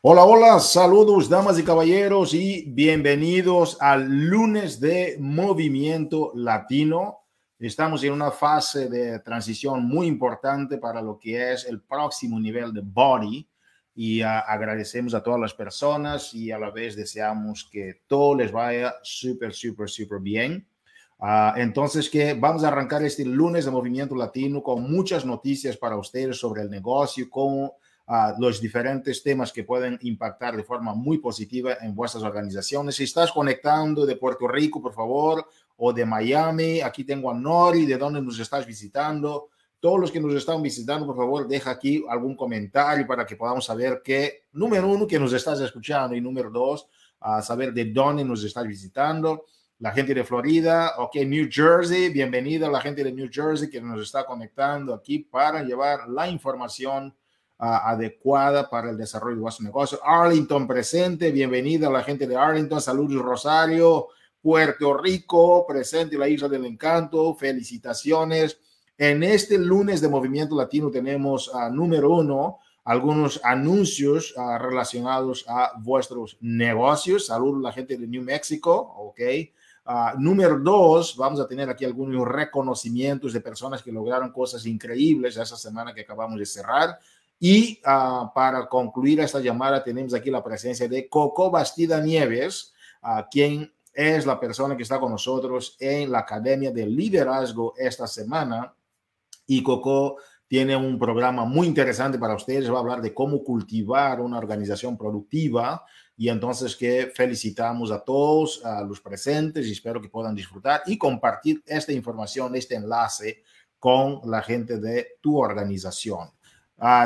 Hola, hola, saludos damas y caballeros y bienvenidos al lunes de Movimiento Latino. Estamos en una fase de transición muy importante para lo que es el próximo nivel de Body y uh, agradecemos a todas las personas y a la vez deseamos que todo les vaya súper, súper, súper bien. Uh, entonces, que vamos a arrancar este lunes de Movimiento Latino con muchas noticias para ustedes sobre el negocio, cómo los diferentes temas que pueden impactar de forma muy positiva en vuestras organizaciones. Si estás conectando de Puerto Rico, por favor, o de Miami, aquí tengo a Nori, de dónde nos estás visitando. Todos los que nos están visitando, por favor, deja aquí algún comentario para que podamos saber que, número uno, que nos estás escuchando y número dos, a saber de dónde nos estás visitando. La gente de Florida, ok, New Jersey, bienvenida a la gente de New Jersey que nos está conectando aquí para llevar la información adecuada para el desarrollo de vuestro negocio. Arlington presente, bienvenida a la gente de Arlington, saludos Rosario, Puerto Rico, presente la Isla del Encanto, felicitaciones. En este lunes de Movimiento Latino tenemos a número uno algunos anuncios relacionados a vuestros negocios. Saludos a la gente de New Mexico, ok. número dos, vamos a tener aquí algunos reconocimientos de personas que lograron cosas increíbles esa semana que acabamos de cerrar. Y uh, para concluir esta llamada, tenemos aquí la presencia de Coco Bastida Nieves, quien es la persona que está con nosotros en la Academia de Liderazgo esta semana. Y Coco tiene un programa muy interesante para ustedes. Va a hablar de cómo cultivar una organización productiva. Y entonces que felicitamos a todos, a los presentes y espero que puedan disfrutar y compartir esta información, este enlace con la gente de tu organización.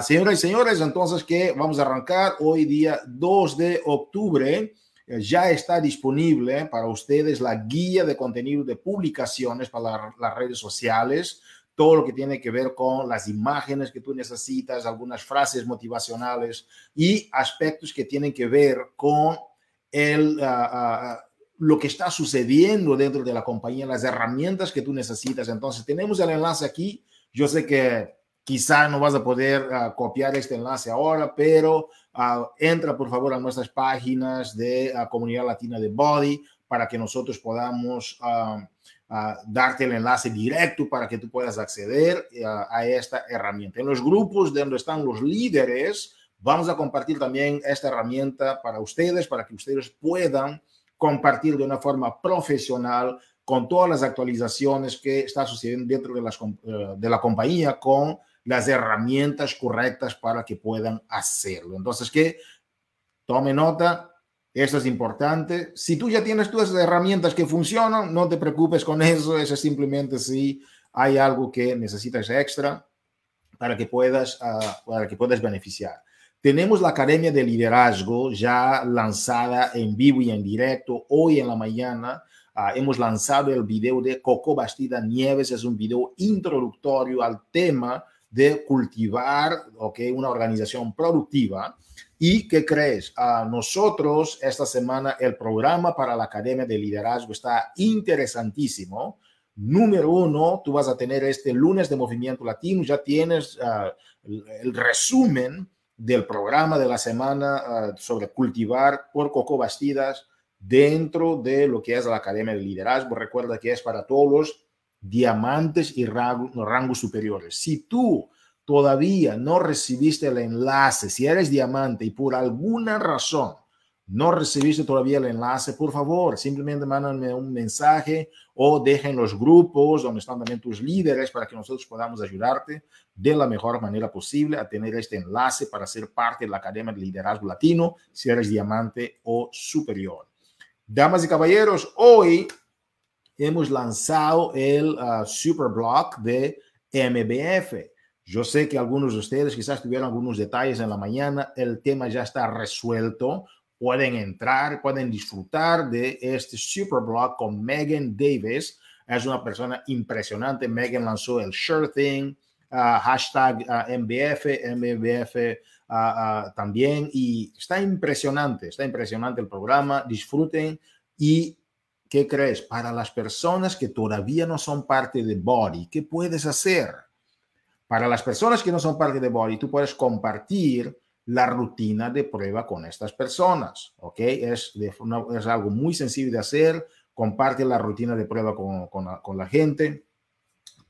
Señoras y señores, entonces que vamos a arrancar hoy día 2 de octubre. Eh, ya está disponible para ustedes la guía de contenido de publicaciones para las redes sociales, todo lo que tiene que ver con las imágenes que tú necesitas, algunas frases motivacionales y aspectos que tienen que ver con el, uh, uh, lo que está sucediendo dentro de la compañía, las herramientas que tú necesitas. Entonces, tenemos el enlace aquí. Yo sé que Quizá no vas a poder uh, copiar este enlace ahora, pero uh, entra por favor a nuestras páginas de uh, Comunidad Latina de Body para que nosotros podamos darte el enlace directo para que tú puedas acceder a esta herramienta. En los grupos donde están los líderes, vamos a compartir también esta herramienta para ustedes, para que ustedes puedan compartir de una forma profesional con todas las actualizaciones que está sucediendo dentro de, las, de la compañía con las herramientas correctas para que puedan hacerlo. Entonces, que tome nota, eso es importante. Si tú ya tienes las herramientas que funcionan, no te preocupes con eso, eso es simplemente si hay algo que necesitas extra para que puedas, uh, para que puedas beneficiar. Tenemos la Academia de Liderazgo ya lanzada en vivo y en directo hoy en la mañana. Uh, hemos lanzado el video de Coco Bastida Nieves, es un video introductorio al tema de cultivar okay, una organización productiva. ¿Y qué crees? A nosotros esta semana el programa para la Academia de Liderazgo está interesantísimo. Número uno, tú vas a tener este lunes de Movimiento Latino, ya tienes uh, el, resumen del programa de la semana uh, sobre cultivar por Coco Bastidas dentro de lo que es la Academia de Liderazgo. Recuerda que es para todos diamantes y rangos, rangos superiores. Si tú todavía no recibiste el enlace, si eres diamante y por alguna razón no recibiste todavía el enlace, por favor, simplemente mándame un mensaje o deja en los grupos donde están también tus líderes para que nosotros podamos ayudarte de la mejor manera posible a tener este enlace para ser parte de la Academia de Liderazgo Latino, si eres diamante o superior. Damas y caballeros, hoy hemos lanzado el uh, super blog de MBF. Yo sé que algunos de ustedes quizás tuvieron algunos detalles en la mañana, el tema ya está resuelto, pueden entrar, pueden disfrutar de este super con Megan Davis. Es una persona impresionante. Megan lanzó el Sure Thing, uh, hashtag uh, MBF, MBF uh, también, y está impresionante, está impresionante el programa. Disfruten y ¿Qué crees? Para las personas que todavía no son parte de Body, ¿qué puedes hacer? Para las personas que no son parte de Body, tú puedes compartir la rutina de prueba con estas personas, ¿ok? Es, es algo muy sencillo de hacer, comparte la rutina de prueba con, con, la, gente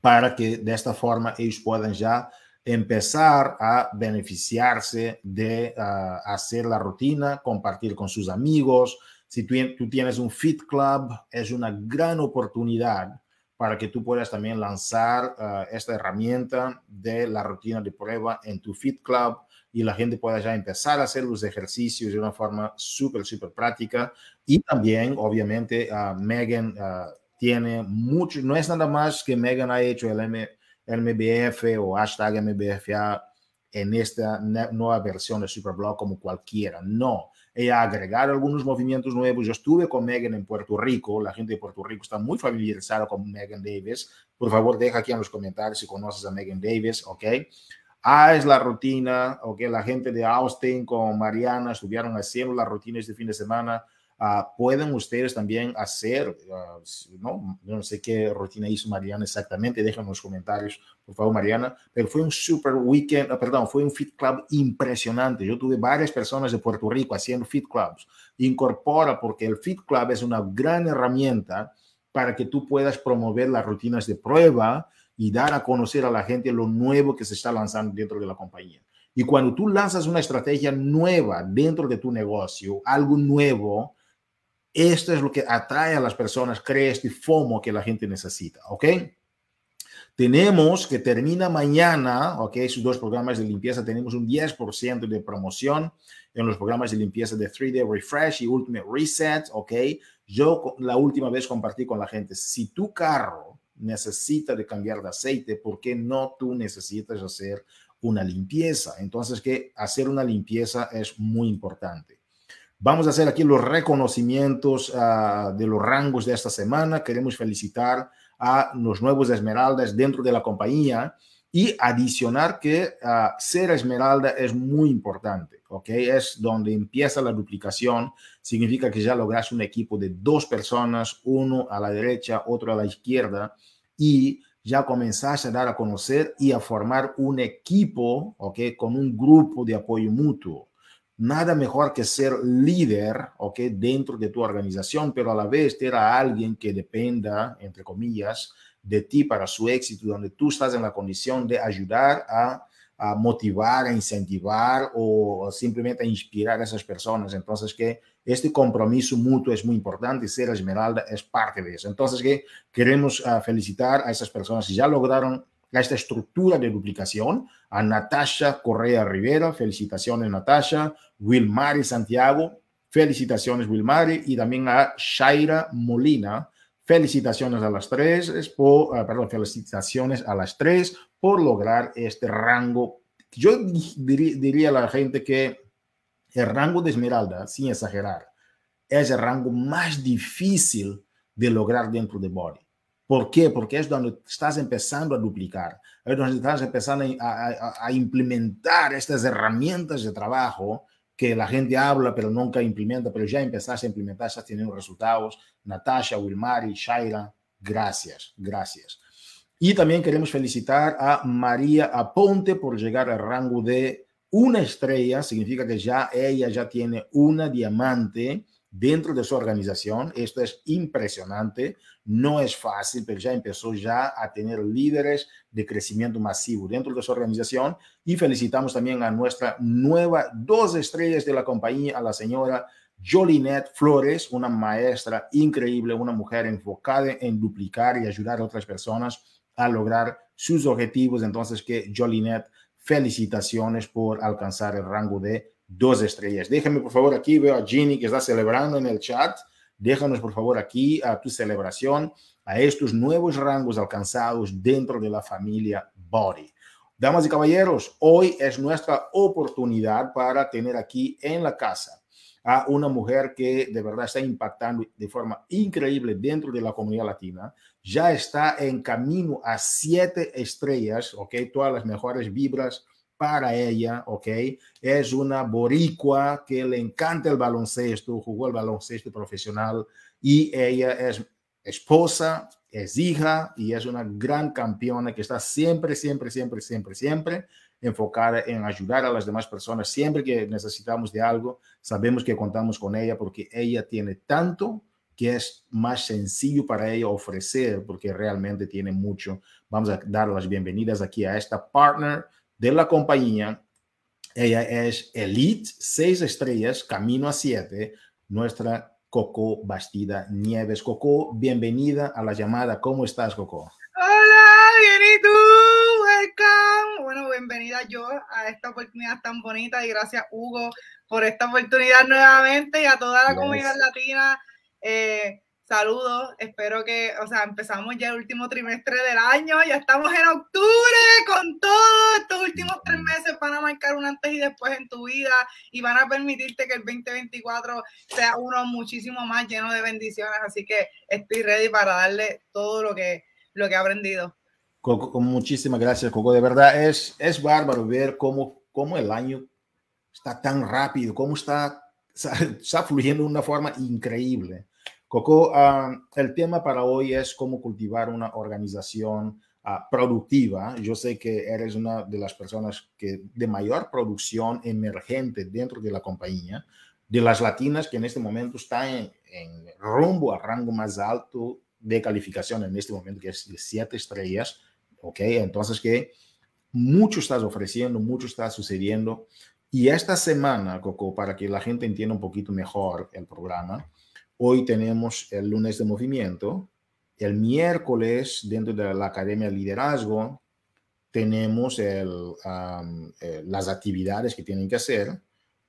para que de esta forma ellos puedan ya empezar a beneficiarse de ah, hacer la rutina, compartir con sus amigos. Si tú, tienes un Fit Club, es una gran oportunidad para que tú puedas también lanzar ah, esta herramienta de la rutina de prueba en tu Fit Club y la gente pueda ya empezar a hacer los ejercicios de una forma súper, súper práctica. Y también, obviamente, uh, Megan uh, tiene mucho, no es nada más que Megan ha hecho el, M, el MBF o hashtag MBFA en esta nueva versión de Superblog como cualquiera. No, ella ha agregado algunos movimientos nuevos. Yo estuve con Megan en Puerto Rico. La gente de Puerto Rico está muy familiarizada con Megan Davis. Por favor, deja aquí en los comentarios si conoces a Megan Davis, ¿ok? Ah, es la rutina, ok, la gente de Austin con Mariana estuvieron haciendo las rutinas de fin de semana. Ah, pueden ustedes también hacer, ah, ¿no? no sé qué rutina hizo Mariana exactamente, déjenme en los comentarios, por favor, Mariana, pero fue un super weekend, ah, perdón, fue un fit club impresionante. Yo tuve varias personas de Puerto Rico haciendo fit clubs. Incorpora, porque el fit club es una gran herramienta para que tú puedas promover las rutinas de prueba y dar a conocer a la gente lo nuevo que se está lanzando dentro de la compañía. Y cuando tú lanzas una estrategia nueva dentro de tu negocio, algo nuevo, esto es lo que atrae a las personas, crea este FOMO que la gente necesita, ¿ok? Tenemos que termina mañana, ¿ok? Sus dos programas de limpieza, tenemos un 10% de promoción en los programas de limpieza de 3D Refresh y Ultimate Reset, ¿ok? Yo la última vez compartí con la gente, si tu carro necesita de cambiar de aceite, ¿por qué no tú necesitas hacer una limpieza? Entonces, que hacer una limpieza es muy importante. Vamos a hacer aquí los reconocimientos uh, de los rangos de esta semana. Queremos felicitar a los nuevos esmeraldas dentro de la compañía y adicionar que uh, ser esmeralda es muy importante, ¿ok? Es donde empieza la duplicación, significa que ya logras un equipo de dos personas, uno a la derecha, otro a la izquierda, y ya comenzaste a dar a conocer y a formar un equipo, ¿ok? Con un grupo de apoyo mutuo. Nada mejor que ser líder, ¿ok? Dentro de tu organización, pero a la vez tener a alguien que dependa, entre comillas, de ti para su éxito, donde tú estás en la condición de ayudar a, motivar, a incentivar o, simplemente a inspirar a esas personas. Entonces, que este compromiso mutuo es muy importante y ser Esmeralda es parte de eso. Entonces, que queremos ah, felicitar a esas personas que ya lograron esta estructura de duplicación, a Natasha Correa Rivera, felicitaciones Natasha, Wilmari Santiago, felicitaciones Wilmari, y también a Shaira Molina, Felicitaciones a las tres, por, ah, perdón, felicitaciones a las tres por lograr este rango. Yo diría, a la gente que el rango de Esmeralda, sin exagerar, es el rango más difícil de lograr dentro de Body. ¿Por qué? Porque es donde estás empezando a duplicar, es donde estás empezando a implementar estas herramientas de trabajo que la gente habla pero nunca implementa, pero ya empezaste a implementar, estás teniendo resultados. Natasha, Wilmari, Shaira, gracias, gracias. Y también queremos felicitar a María Aponte por llegar al rango de una estrella, significa que ya ella ya tiene una diamante dentro de su organización. Esto es impresionante, no es fácil, pero ya empezó ya a tener líderes de crecimiento masivo dentro de su organización. Y felicitamos también a nuestra nueva dos estrellas de la compañía, a la señora Jolinette Flores, una maestra increíble, una mujer enfocada en duplicar y ayudar a otras personas a lograr sus objetivos. Entonces, que Jolinette, felicitaciones por alcanzar el rango de dos estrellas. Déjame por favor aquí, veo a Ginny que está celebrando en el chat. Déjanos por favor aquí a tu celebración a estos nuevos rangos alcanzados dentro de la familia Body. Damas y caballeros, hoy es nuestra oportunidad para tener aquí en la casa a una mujer que de verdad está impactando de forma increíble dentro de la comunidad latina. Ya está en camino a siete estrellas, ¿ok? Todas las mejores vibras para ella, ¿ok? Es una boricua que le encanta el baloncesto, jugó el baloncesto profesional y ella es esposa, es hija y es una gran campeona que está siempre, siempre, siempre, siempre, siempre enfocada en ayudar a las demás personas. Siempre que necesitamos de algo, sabemos que contamos con ella porque ella tiene tanto que es más sencillo para ella ofrecer porque realmente tiene mucho. Vamos a dar las bienvenidas aquí a esta partner de la compañía. Ella es Elite, seis estrellas, camino a siete, nuestra Coco Bastida Nieves. Coco, bienvenida a la llamada. ¿Cómo estás, Coco? Hola, bien y tú, welcome. Bueno, bienvenida yo a esta oportunidad tan bonita y gracias, Hugo, por esta oportunidad nuevamente y a toda la comunidad latina eh, saludos, espero que, o sea, empezamos ya el último trimestre del año, ya estamos en octubre con todo, estos últimos tres meses van a marcar un antes y después en tu vida y van a permitirte que el 2024 sea uno muchísimo más lleno de bendiciones, así que estoy ready para darle todo lo que, lo que he aprendido. Coco, muchísimas gracias, Coco. De verdad es, es bárbaro ver cómo, cómo el año está tan rápido, cómo está, está fluyendo de una forma increíble. Coco, ah, el tema para hoy es cómo cultivar una organización ah, productiva. Yo sé que eres una de las personas que de mayor producción emergente dentro de la compañía, de las latinas que en este momento está en, rumbo al rango más alto de calificación en este momento, que es de siete estrellas. Ok, entonces que mucho estás ofreciendo, mucho está sucediendo. Y esta semana, Coco, para que la gente entienda un poquito mejor el programa, Hoy tenemos el lunes de movimiento. El miércoles, dentro de la Academia de Liderazgo, tenemos el, eh, las actividades que tienen que hacer.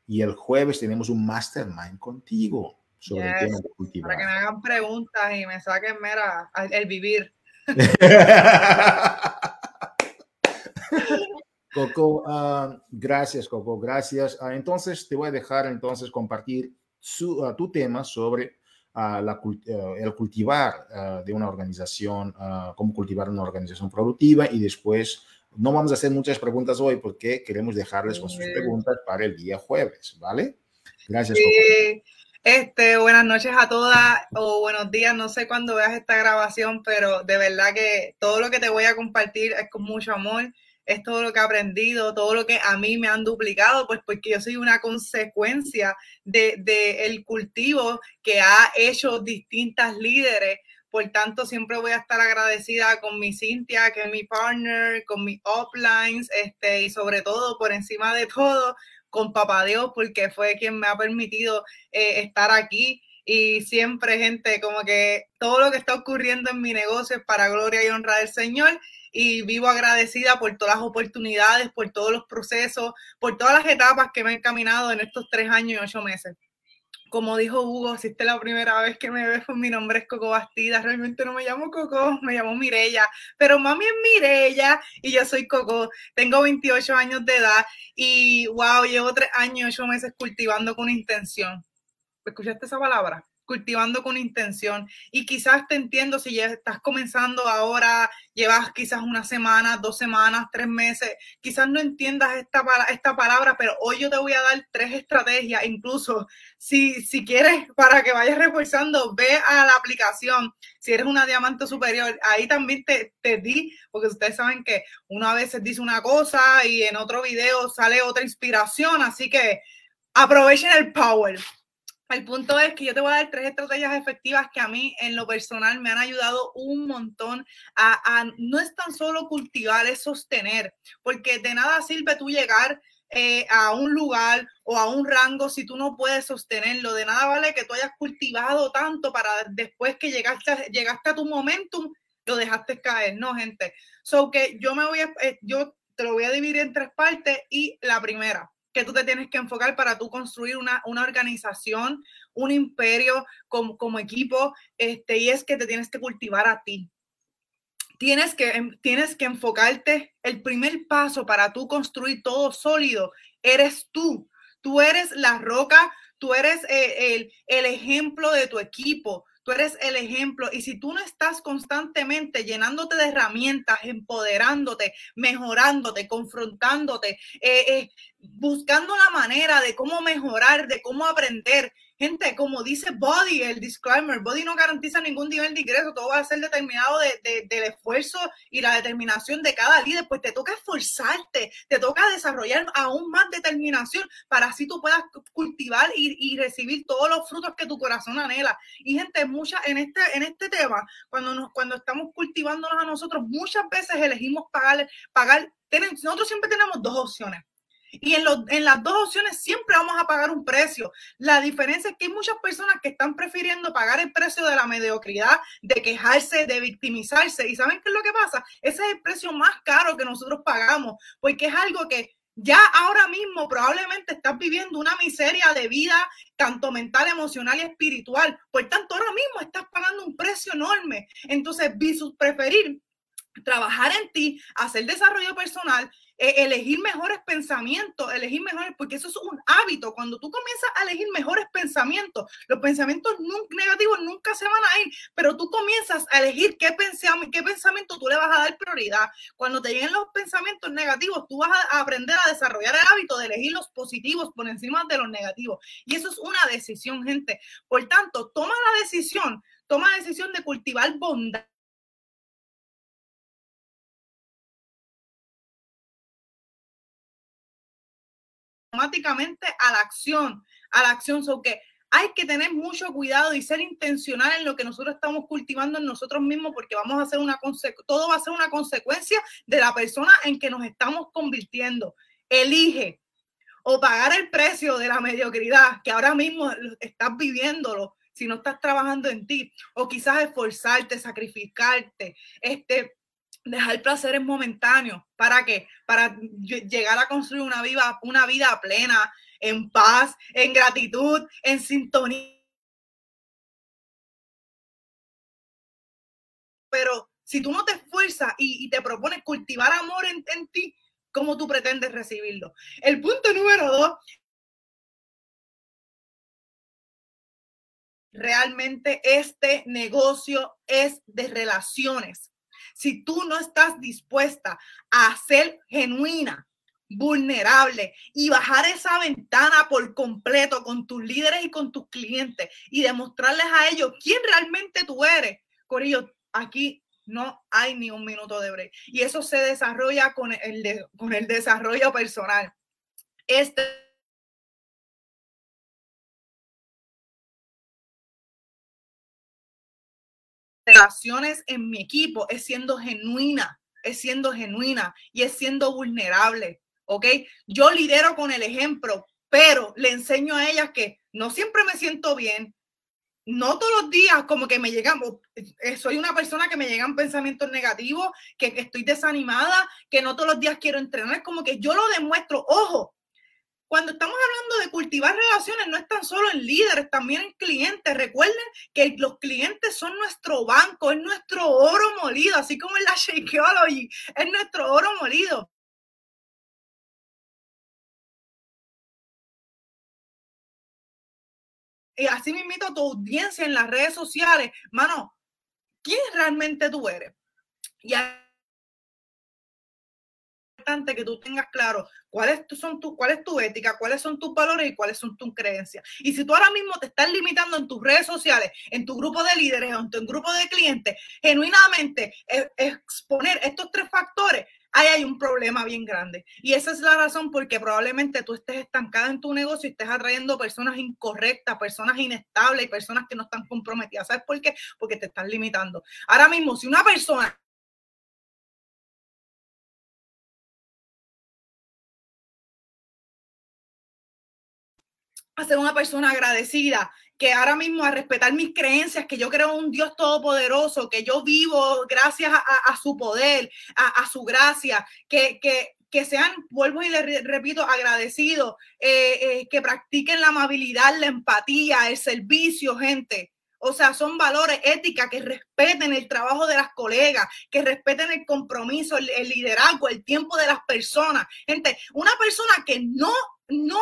Y el jueves tenemos un mastermind contigo sobre el tema de cultivar. Para que me hagan preguntas y me saquen mera el vivir. Coco, ah, gracias, Coco, gracias. Ah, entonces, te voy a dejar entonces compartir su, tu tema sobre la, uh, el cultivar uh, de una organización, cómo cultivar una organización productiva y después no vamos a hacer muchas preguntas hoy porque queremos dejarles con sus preguntas para el día jueves, ¿vale? Gracias. Sí. Este, buenas noches a todas o buenos días, no sé cuándo veas esta grabación, pero de verdad que todo lo que te voy a compartir es con mucho amor es todo lo que he aprendido, todo lo que a mí me han duplicado, pues porque yo soy una consecuencia del de, el cultivo que ha hecho distintas líderes. Por tanto, siempre voy a estar agradecida con mi Cintia, que es mi partner, con mis uplines, este, y sobre todo, por encima de todo, con Papá Dios, porque fue quien me ha permitido eh, estar aquí y siempre gente como que todo lo que está ocurriendo en mi negocio es para gloria y honra del Señor y vivo agradecida por todas las oportunidades, por todos los procesos, por todas las etapas que me he encaminado en estos tres años y ocho meses. Como dijo Hugo, si esta es la primera vez que me ves, mi nombre es Coco Bastida. Realmente no me llamo Coco, me llamo Mirella. Pero mami es Mirella y yo soy Coco. Tengo 28 años de edad y wow, llevo tres años y ocho meses cultivando con intención. ¿Escuchaste esa palabra? Cultivando con intención. Y quizás te entiendo si ya estás comenzando ahora, llevas quizás una semana, dos semanas, tres meses, quizás no entiendas esta, esta palabra, pero hoy yo te voy a dar tres estrategias, incluso si, si quieres, para que vayas reforzando, ve a la aplicación, si eres una diamante superior, ahí también te, te di, porque ustedes saben que uno a veces dice una cosa y en otro video sale otra inspiración, así que aprovechen el power. El punto es que yo te voy a dar tres estrategias efectivas que a mí en lo personal me han ayudado un montón a, no es tan solo cultivar, es sostener, porque de nada sirve tú llegar eh, a un lugar o a un rango si tú no puedes sostenerlo. De nada vale que tú hayas cultivado tanto para después que llegaste, llegaste a tu momentum, lo dejaste caer, ¿no, gente? So que yo me voy a, eh, yo te lo voy a dividir en tres partes y la primera, que tú te tienes que enfocar para tú construir una, organización, un imperio como, como, equipo, este, y es que te tienes que cultivar a ti. Tienes que, em, tienes que enfocarte, el primer paso para tú construir todo sólido, eres tú. Tú eres la roca, tú eres eh, el, el ejemplo de tu equipo, tú eres el ejemplo. Y si tú no estás constantemente llenándote de herramientas, empoderándote, mejorándote, confrontándote, eh, eh, buscando la manera de cómo mejorar, de cómo aprender, Gente, como dice Body, el disclaimer, Body no garantiza ningún nivel de ingreso, todo va a ser determinado de, del esfuerzo y la determinación de cada líder, pues te toca esforzarte, te toca desarrollar aún más determinación para así tú puedas cultivar y, recibir todos los frutos que tu corazón anhela. Y gente, mucha, en, este, en este tema, cuando, nos, cuando estamos cultivándonos a nosotros, muchas veces elegimos pagar, pagar, nosotros siempre tenemos dos opciones y en, en las dos opciones siempre vamos a pagar un precio. La diferencia es que hay muchas personas que están prefiriendo pagar el precio de la mediocridad, de quejarse, de victimizarse. ¿Y saben qué es lo que pasa? Ese es el precio más caro que nosotros pagamos, porque es algo que ya ahora mismo probablemente estás viviendo una miseria de vida, tanto mental, emocional y espiritual. Por tanto, ahora mismo estás pagando un precio enorme. Entonces, preferir trabajar en ti, hacer desarrollo personal, eh, elegir mejores pensamientos, elegir mejores, porque eso es un hábito. Cuando tú comienzas a elegir mejores pensamientos, los pensamientos negativos nunca se van a ir, pero tú comienzas a elegir qué, qué pensamiento tú le vas a dar prioridad. Cuando te lleguen los pensamientos negativos, tú vas a aprender a desarrollar el hábito de elegir los positivos por encima de los negativos. Y eso es una decisión, gente. Por tanto, toma la decisión, toma la decisión de cultivar bondad automáticamente a la acción, a la acción. So que hay que tener mucho cuidado y ser intencional en lo que nosotros estamos cultivando en nosotros mismos, porque vamos a hacer una todo va a ser una consecuencia de la persona en que nos estamos convirtiendo. Elige o pagar el precio de la mediocridad que ahora mismo estás viviéndolo si no estás trabajando en ti, o quizás esforzarte, sacrificarte, este, dejar placeres momentáneos. ¿Para qué? Para llegar a construir una vida, una vida plena, en paz, en gratitud, en sintonía. Pero si tú no te esfuerzas y, te propones cultivar amor en, en ti, ¿cómo tú pretendes recibirlo? El punto número dos realmente este negocio es de relaciones si tú no estás dispuesta a ser genuina, vulnerable y bajar esa ventana por completo con tus líderes y con tus clientes y demostrarles a ellos quién realmente tú eres, Corillo, aquí no hay ni un minuto de break. Y eso se desarrolla con el, con el desarrollo personal. Este relaciones en mi equipo es siendo genuina, es siendo genuina y es siendo vulnerable, ¿ok? Yo lidero con el ejemplo, pero le enseño a ellas que no siempre me siento bien, no todos los días como que me llegan, eh, soy una persona que me llegan pensamientos negativos, que, que estoy desanimada, que no todos los días quiero entrenar, como que yo lo demuestro, ojo, cuando estamos hablando de cultivar relaciones, no es tan solo en líderes, también en clientes. Recuerden que los clientes son nuestro banco, es nuestro oro molido, así como en la Shakeology, es nuestro oro molido. Y así me invito a tu audiencia en las redes sociales, mano, ¿quién realmente tú eres? Que tú tengas claro cuáles son tu, cuál es tu ética, cuáles son tus valores y cuáles son tus creencias. Y si tú ahora mismo te estás limitando en tus redes sociales, en tu grupo de líderes en tu grupo de clientes, genuinamente eh, exponer estos tres factores, ahí hay un problema bien grande. Y esa es la razón porque probablemente tú estés estancada en tu negocio y estés atrayendo personas incorrectas, personas inestables y personas que no están comprometidas. ¿Sabes por qué? Porque te estás limitando. Ahora mismo, si una persona a ser una persona agradecida, que ahora mismo a respetar mis creencias, que yo creo en un Dios todopoderoso, que yo vivo gracias a, su poder, a, su gracia, que, que, sean, vuelvo y le repito, agradecidos, eh, eh, que practiquen la amabilidad, la empatía, el servicio, gente. O sea, son valores éticas que respeten el trabajo de las colegas, que respeten el compromiso, el, liderazgo, el tiempo de las personas. Gente, una persona que no no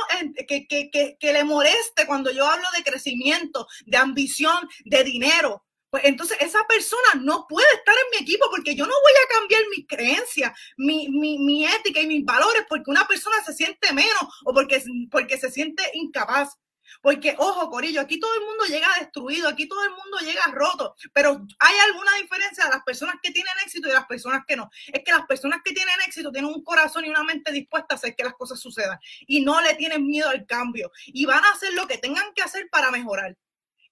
que, que, que, que, le moleste cuando yo hablo de crecimiento, de ambición, de dinero. Pues entonces esa persona no puede estar en mi equipo porque yo no voy a cambiar mis creencias, mi, mi, mi ética y mis valores porque una persona se siente menos o porque, porque se siente incapaz. Porque, ojo, Corillo, aquí todo el mundo llega destruido, aquí todo el mundo llega roto, pero hay alguna diferencia de las personas que tienen éxito y las personas que no. Es que las personas que tienen éxito tienen un corazón y una mente dispuesta a hacer que las cosas sucedan y no le tienen miedo al cambio y van a hacer lo que tengan que hacer para mejorar.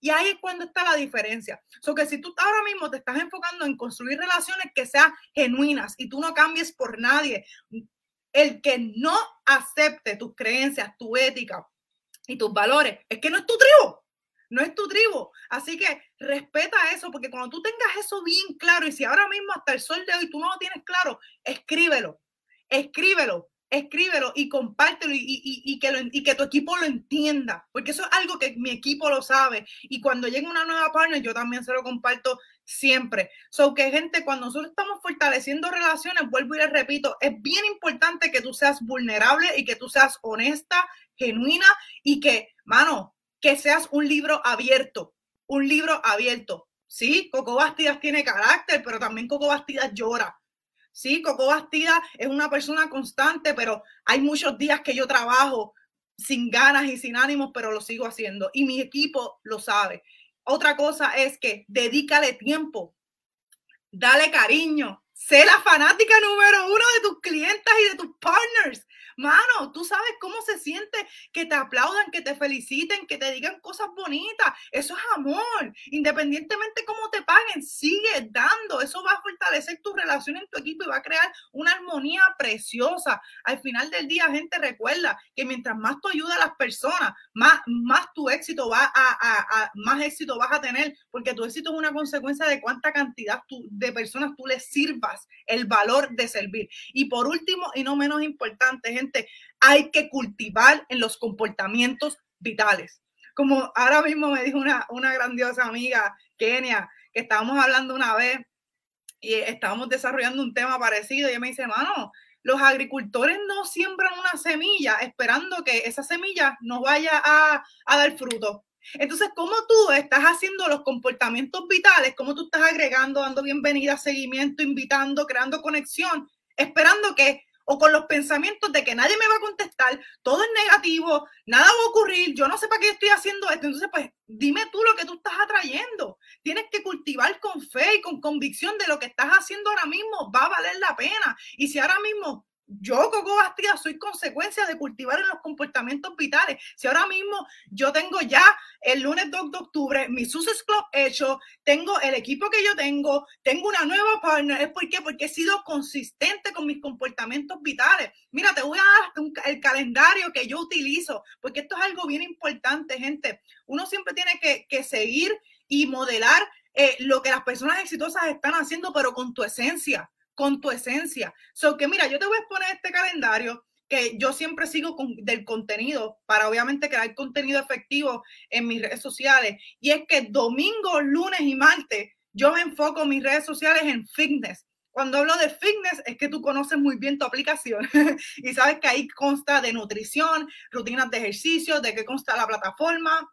Y ahí es cuando está la diferencia. So que si tú ahora mismo te estás enfocando en construir relaciones que sean genuinas y tú no cambies por nadie, el que no acepte tus creencias, tu ética y tus valores, es que no es tu tribu. No es tu tribu. Así que respeta eso, porque cuando tú tengas eso bien claro, y si ahora mismo hasta el sol de hoy tú no lo tienes claro, escríbelo. Escríbelo escríbelo y compártelo y, que y que tu equipo lo entienda, porque eso es algo que mi equipo lo sabe. Y cuando llega una nueva partner, yo también se lo comparto siempre. So que gente, cuando nosotros estamos fortaleciendo relaciones, vuelvo y les repito, es bien importante que tú seas vulnerable y que tú seas honesta, genuina y que, mano, que seas un libro abierto, un libro abierto. Sí, Coco Bastidas tiene carácter, pero también Coco Bastidas llora. Sí, Coco Bastida es una persona constante, pero hay muchos días que yo trabajo sin ganas y sin ánimos, pero lo sigo haciendo y mi equipo lo sabe. Otra cosa es que dedícale tiempo, dale cariño, sé la fanática número uno de tus clientes y de tus partners. Mano, tú sabes cómo se siente que te aplaudan, que te feliciten, que te digan cosas bonitas. Eso es amor. Independientemente cómo te paguen, sigue dando. Eso va a fortalecer tu relación en tu equipo y va a crear una armonía preciosa. Al final del día, gente, recuerda que mientras más tú ayudas a las personas, más, más tu éxito va a, más éxito vas a tener, porque tu éxito es una consecuencia de cuánta cantidad de personas tú les sirvas, el valor de servir. Y por último, y no menos importante, gente, hay que cultivar en los comportamientos vitales. Como ahora mismo me dijo una, una grandiosa amiga, Kenia, que estábamos hablando una vez y estábamos desarrollando un tema parecido y ella me dice, hermano, los agricultores no siembran una semilla esperando que esa semilla nos vaya a, a, dar fruto. Entonces, ¿cómo tú estás haciendo los comportamientos vitales? ¿Cómo tú estás agregando, dando bienvenida, seguimiento, invitando, creando conexión, esperando que o con los pensamientos de que nadie me va a contestar, todo es negativo, nada va a ocurrir, yo no sé para qué estoy haciendo esto. Entonces, pues dime tú lo que tú estás atrayendo. Tienes que cultivar con fe y con convicción de lo que estás haciendo ahora mismo va a valer la pena. Y si ahora mismo yo, Coco Bastida, soy consecuencia de cultivar en los comportamientos vitales. Si ahora mismo yo tengo ya el lunes 2 de octubre mi Success Club hecho, tengo el equipo que yo tengo, tengo una nueva partner, ¿es por qué? Porque he sido consistente con mis comportamientos vitales. Mira, te voy a dar el calendario que yo utilizo, porque esto es algo bien importante, gente. Uno siempre tiene que, que seguir y modelar eh, lo que las personas exitosas están haciendo, pero con tu esencia con tu esencia. So que mira, yo te voy a exponer este calendario que yo siempre sigo con, del contenido para obviamente crear contenido efectivo en mis redes sociales. Y es que domingo, lunes y martes yo me enfoco mis redes sociales en fitness. Cuando hablo de fitness es que tú conoces muy bien tu aplicación y sabes que ahí consta de nutrición, rutinas de ejercicio, de qué consta la plataforma,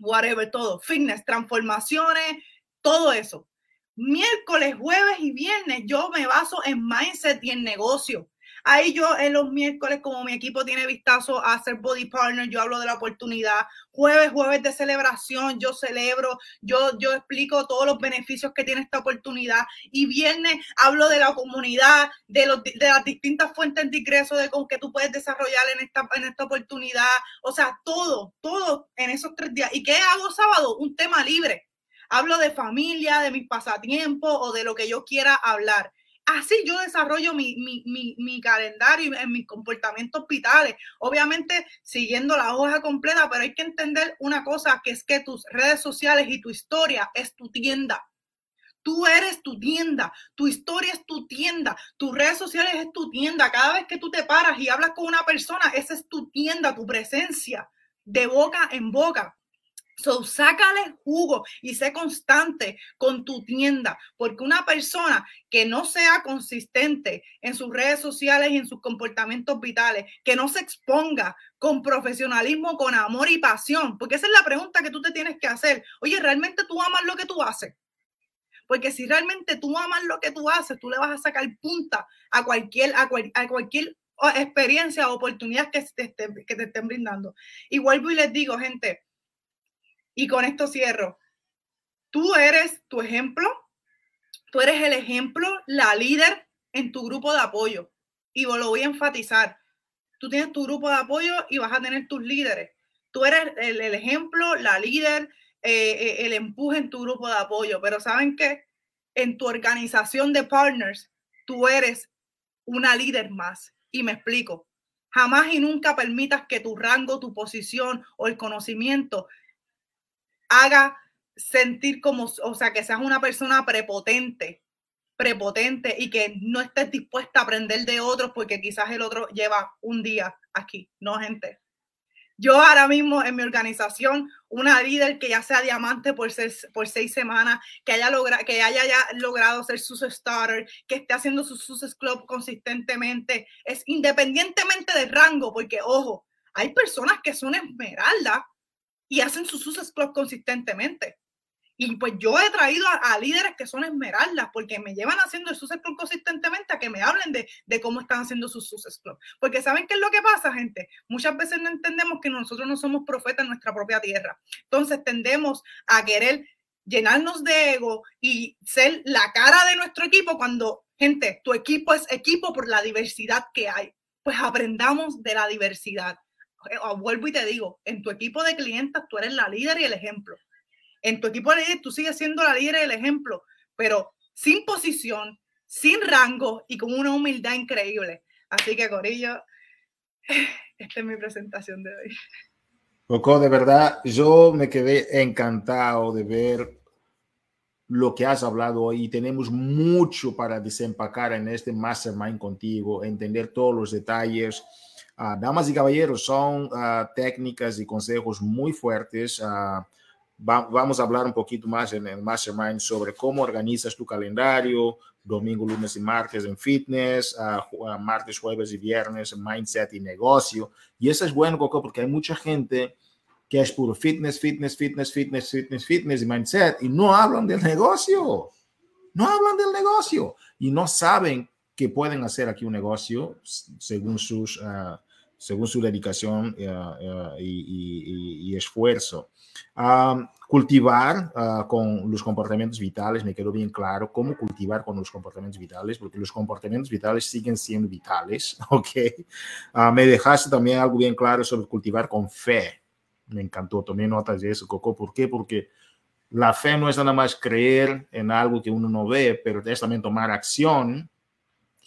whatever, todo, fitness, transformaciones, todo eso miércoles, jueves y viernes yo me baso en mindset y en negocio. Ahí yo en los miércoles, como mi equipo tiene vistazo a ser body partner, yo hablo de la oportunidad. Jueves, jueves de celebración, yo celebro, yo, yo explico todos los beneficios que tiene esta oportunidad. Y viernes hablo de la comunidad, de, los, de las distintas fuentes de ingreso de con que tú puedes desarrollar en esta, en esta oportunidad. O sea, todo, todo en esos tres días. ¿Y qué hago sábado? Un tema libre hablo de familia, de mis pasatiempos o de lo que yo quiera hablar. Así yo desarrollo mi, mi, calendario en mis comportamientos vitales. Obviamente siguiendo la hoja completa, pero hay que entender una cosa, que es que tus redes sociales y tu historia es tu tienda. Tú eres tu tienda, tu historia es tu tienda, tus redes sociales es tu tienda. Cada vez que tú te paras y hablas con una persona, esa es tu tienda, tu presencia, de boca en boca. So, sácale jugo y sé constante con tu tienda, porque una persona que no sea consistente en sus redes sociales y en sus comportamientos vitales, que no se exponga con profesionalismo, con amor y pasión, porque esa es la pregunta que tú te tienes que hacer. Oye, ¿realmente tú amas lo que tú haces? Porque si realmente tú amas lo que tú haces, tú le vas a sacar punta a cualquier, a, cualquier experiencias o oportunidades que te, estén, que te estén brindando. Y vuelvo y les digo, gente, y con esto cierro, tú eres tu ejemplo, tú eres el ejemplo, la líder en tu grupo de apoyo. Y lo voy a enfatizar. Tú tienes tu grupo de apoyo y vas a tener tus líderes. Tú eres el, ejemplo, la líder, eh, eh, el empuje en tu grupo de apoyo. Pero ¿saben qué? En tu organización de partners, tú eres una líder más. Y me explico. Jamás y nunca permitas que tu rango, tu posición o el conocimiento haga sentir como, o sea, que seas una persona prepotente, prepotente y que no estés dispuesta a aprender de otros porque quizás el otro lleva un día aquí. No, gente. Yo ahora mismo en mi organización, una líder que ya sea diamante por seis, por seis semanas, que haya, logra, que haya ya logrado ser sus starter, que esté haciendo sus sus club consistentemente, es independientemente del rango, porque ojo, hay personas que son esmeraldas y hacen sus sus club consistentemente. Y pues yo he traído a, líderes que son esmeraldas porque me llevan haciendo el Success Club consistentemente a que me hablen de, de cómo están haciendo sus Success Club. Porque ¿saben qué es lo que pasa, gente? Muchas veces no entendemos que nosotros no somos profetas en nuestra propia tierra. Entonces tendemos a querer llenarnos de ego y ser la cara de nuestro equipo cuando, gente, tu equipo es equipo por la diversidad que hay. Pues aprendamos de la diversidad. Eh, vuelvo y te digo, en tu equipo de clientes tú eres la líder y el ejemplo en tu equipo de líder tú sigues siendo la líder y el ejemplo, pero sin posición, sin rango y con una humildad increíble. Así que, Corillo, esta es mi presentación de hoy. Coco, de verdad, yo me quedé encantado de ver lo que has hablado hoy. Tenemos mucho para desempacar en este mastermind contigo, entender todos los detalles. Uh, damas y caballeros, son uh, técnicas y consejos muy fuertes. Uh, vamos a hablar un poquito más en el Mastermind sobre cómo organizas tu calendario, domingo, lunes y martes en fitness, martes, jueves y viernes en mindset y negocio. Y eso es bueno, Coco, porque hay mucha gente que es puro fitness, fitness, fitness, fitness, fitness, fitness y mindset y no hablan del negocio. No hablan del negocio y no saben que pueden hacer aquí un negocio según sus... según su dedicación uh, y, y, esfuerzo cultivar ah, con los comportamientos vitales, me quedó bien claro cómo cultivar con los comportamientos vitales, porque los comportamientos vitales siguen siendo vitales, ¿ok? Uh, me dejaste también algo bien claro sobre cultivar con fe. Me encantó, tomé notas de eso, Coco. ¿Por qué? Porque la fe no es nada más creer en algo que uno no ve, pero es también tomar acción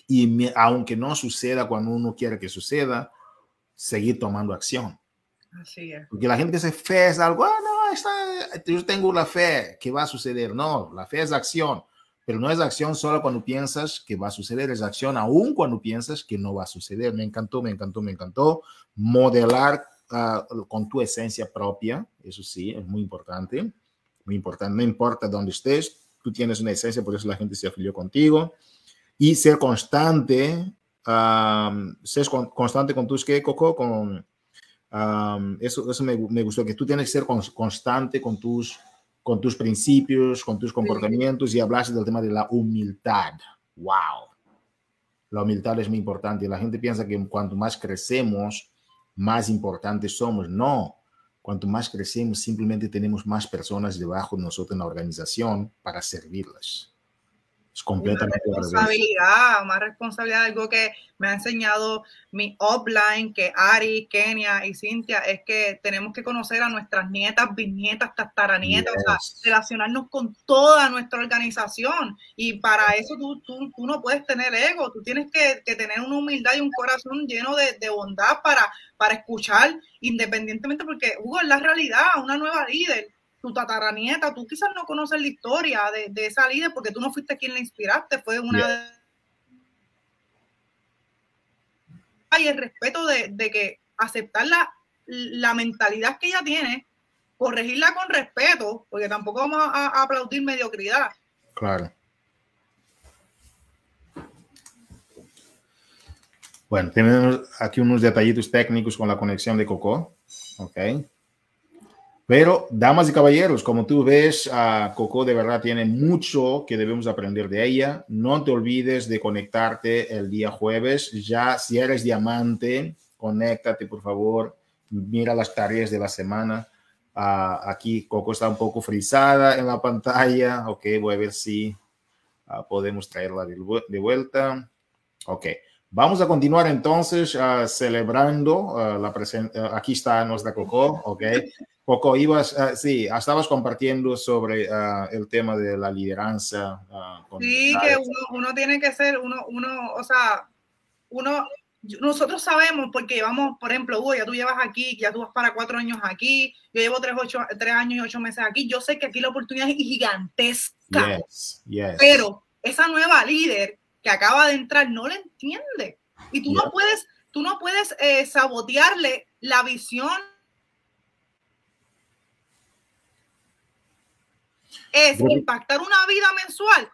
y aunque no suceda cuando uno quiere que suceda, seguir tomando acción. Así es. Porque la gente que se fe es algo, ah, no, está, yo tengo la fe que va a suceder. No, la fe es acción, pero no es acción solo cuando piensas que va a suceder, es acción aún cuando piensas que no va a suceder. Me encantó, me encantó, me encantó. Modelar uh, con tu esencia propia, eso sí, es muy importante. Muy importante, no importa dónde estés, tú tienes una esencia, por eso la gente se afilió contigo. Y ser constante, um, ser constante con tus que, Coco, con eso eso me, me, gustó, que tú tienes que ser constante con tus, con tus principios, con tus comportamientos y hablaste del tema de la humildad. ¡Wow! La humildad es muy importante. La gente piensa que cuanto más crecemos, más importantes somos. No, cuanto más crecemos, simplemente tenemos más personas debajo de nosotros en la organización para servirlas completamente responsabilidad, más responsabilidad, algo que me ha enseñado mi offline, que Ari, Kenia y Cintia, es que tenemos que conocer a nuestras nietas, bisnietas, tataranietas, o sea, relacionarnos con toda nuestra organización. Y para eso tú, tú, tú no puedes tener ego, tú tienes que, que, tener una humildad y un corazón lleno de, de bondad para, para escuchar, independientemente, porque Hugo es la realidad, una nueva líder tu tataranieta, tú quizás no conoces la historia de, de, esa líder porque tú no fuiste quien la inspiraste, fue una... Yeah. Y el respeto de, de que aceptar la, la, mentalidad que ella tiene, corregirla con respeto, porque tampoco vamos a, a aplaudir mediocridad. Claro. Bueno, tenemos aquí unos detallitos técnicos con la conexión de Coco. Ok. Pero, damas y caballeros, como tú ves, uh, Coco de verdad tiene mucho que debemos aprender de ella. No te olvides de conectarte el día jueves. Ya, si eres diamante, conéctate, por favor. Mira las tareas de la semana. Uh, aquí Coco está un poco frisada en la pantalla. Ok, voy a ver si uh, podemos traerla de, de, vuelta. Ok, vamos a continuar entonces celebrando la presencia. aquí está nuestra Coco. Ok. Poco ibas, uh, sí, estabas compartiendo sobre uh, el tema de la lideranza. Uh, sí, que uno, uno, tiene que ser, uno, uno, o sea, uno, nosotros sabemos porque llevamos, por ejemplo, Hugo, ya tú llevas aquí, ya tú vas para cuatro años aquí, yo llevo tres, ocho, tres años y ocho meses aquí, yo sé que aquí la oportunidad es gigantesca, yes, yes. pero esa nueva líder que acaba de entrar no la entiende y tú no puedes, tú no puedes eh, sabotearle la visión es impactar una vida mensual,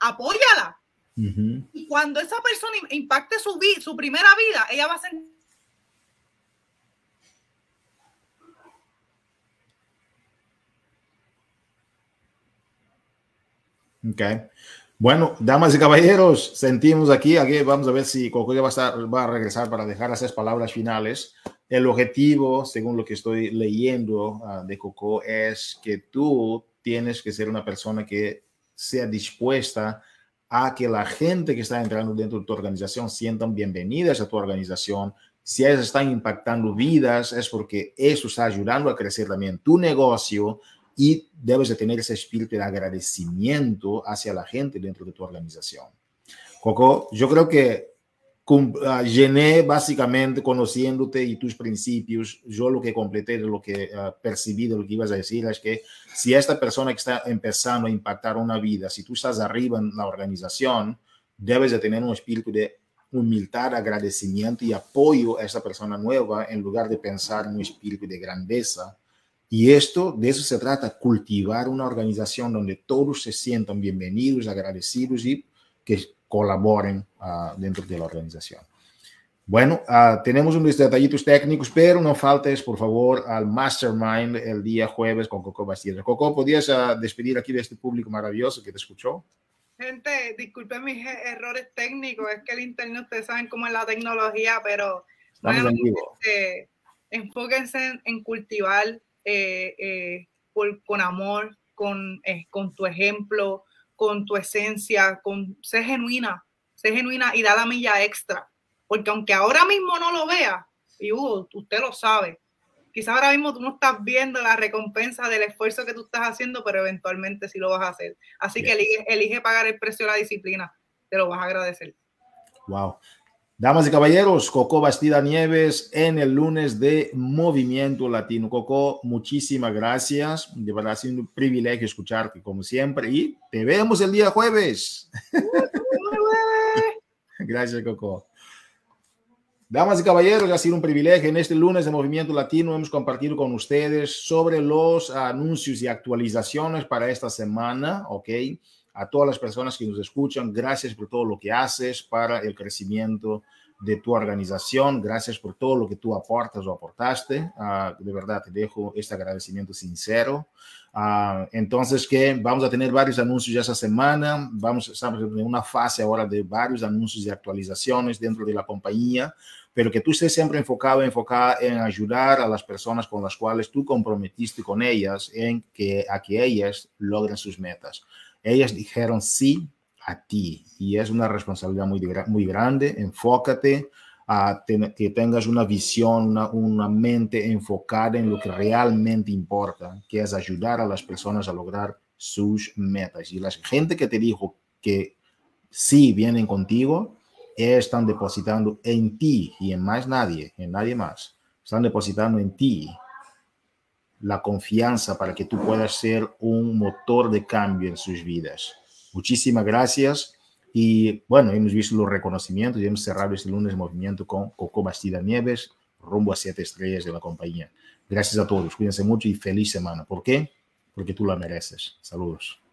apóyala. Uh -huh. Y cuando esa persona impacte su, su primera vida, ella va a ser... Ok. Bueno, damas y caballeros, sentimos aquí, aquí vamos a ver si Coco va a, estar, va a regresar para dejar esas palabras finales. El objetivo, según lo que estoy leyendo uh, de Coco, es que tú tienes que ser una persona que sea dispuesta a que la gente que está entrando dentro de tu organización sientan bienvenidas a tu organización. Si ellas están impactando vidas, es porque eso está ayudando a crecer también tu negocio y debes de tener ese espíritu de agradecimiento hacia la gente dentro de tu organización. Coco, yo creo que uh, llené básicamente conociéndote y tus principios. Yo lo que completé lo que uh, percibí de lo que ibas a decir es que si esta persona que está empezando a impactar una vida, si tú estás arriba en la organización, debes de tener un espíritu de humildad, agradecimiento y apoyo a esa persona nueva en lugar de pensar en un espíritu de grandeza. Y esto, de eso se trata, cultivar una organización donde todos se sientan bienvenidos, agradecidos y que colaboren uh, dentro de la organización. Bueno, uh, tenemos unos detallitos técnicos, pero no faltes, por favor, al Mastermind el día jueves con Coco Bastida. Coco, ¿podrías uh, despedir aquí de este público maravilloso que te escuchó? Gente, disculpen mis errores técnicos, es que el Internet, ustedes saben cómo es la tecnología, pero bueno, eh, enfóquense en, en cultivar eh, eh, por, con amor, con, eh, con tu ejemplo, con tu esencia, con ser genuina, ser genuina y da la milla extra. Porque aunque ahora mismo no lo vea, y Hugo, usted lo sabe, quizás ahora mismo tú no estás viendo la recompensa del esfuerzo que tú estás haciendo, pero eventualmente sí lo vas a hacer. Así yes. que elige, elige pagar el precio de la disciplina, te lo vas a agradecer. Wow. Damas y caballeros, Coco Bastida Nieves en el lunes de Movimiento Latino. Coco, muchísimas gracias. De verdad ha sido un privilegio escucharte como siempre y te vemos el día jueves. gracias, Coco. Damas y caballeros, ha sido un privilegio. En este lunes de Movimiento Latino hemos compartido con ustedes sobre los anuncios y actualizaciones para esta semana, ¿ok? A todas las personas que nos escuchan, gracias por todo lo que haces para el crecimiento de tu organización, gracias por todo lo que tú aportas o aportaste, uh, de verdad te dejo este agradecimiento sincero. Uh, entonces, que vamos a tener varios anuncios ya esta semana, vamos, estamos en una fase ahora de varios anuncios y actualizaciones dentro de la compañía, pero que tú estés siempre enfocado, enfocada en ayudar a las personas con las cuales tú comprometiste con ellas en que a que ellas logren sus metas ellas dijeron sí a ti y es una responsabilidad muy, muy grande. Enfócate a que tengas una visión, una, una, mente enfocada en lo que realmente importa, que es ayudar a las personas a lograr sus metas. Y la gente que te dijo que sí vienen contigo, están depositando en ti y en más nadie, en nadie más. Están depositando en ti la confianza para que tú puedas ser un motor de cambio en sus vidas. Muchísimas gracias. Y bueno, hemos visto los reconocimientos y hemos cerrado este lunes el movimiento con Coco Bastida Nieves, rumbo a siete estrellas de la compañía. Gracias a todos, cuídense mucho y feliz semana. ¿Por qué? Porque tú la mereces. Saludos.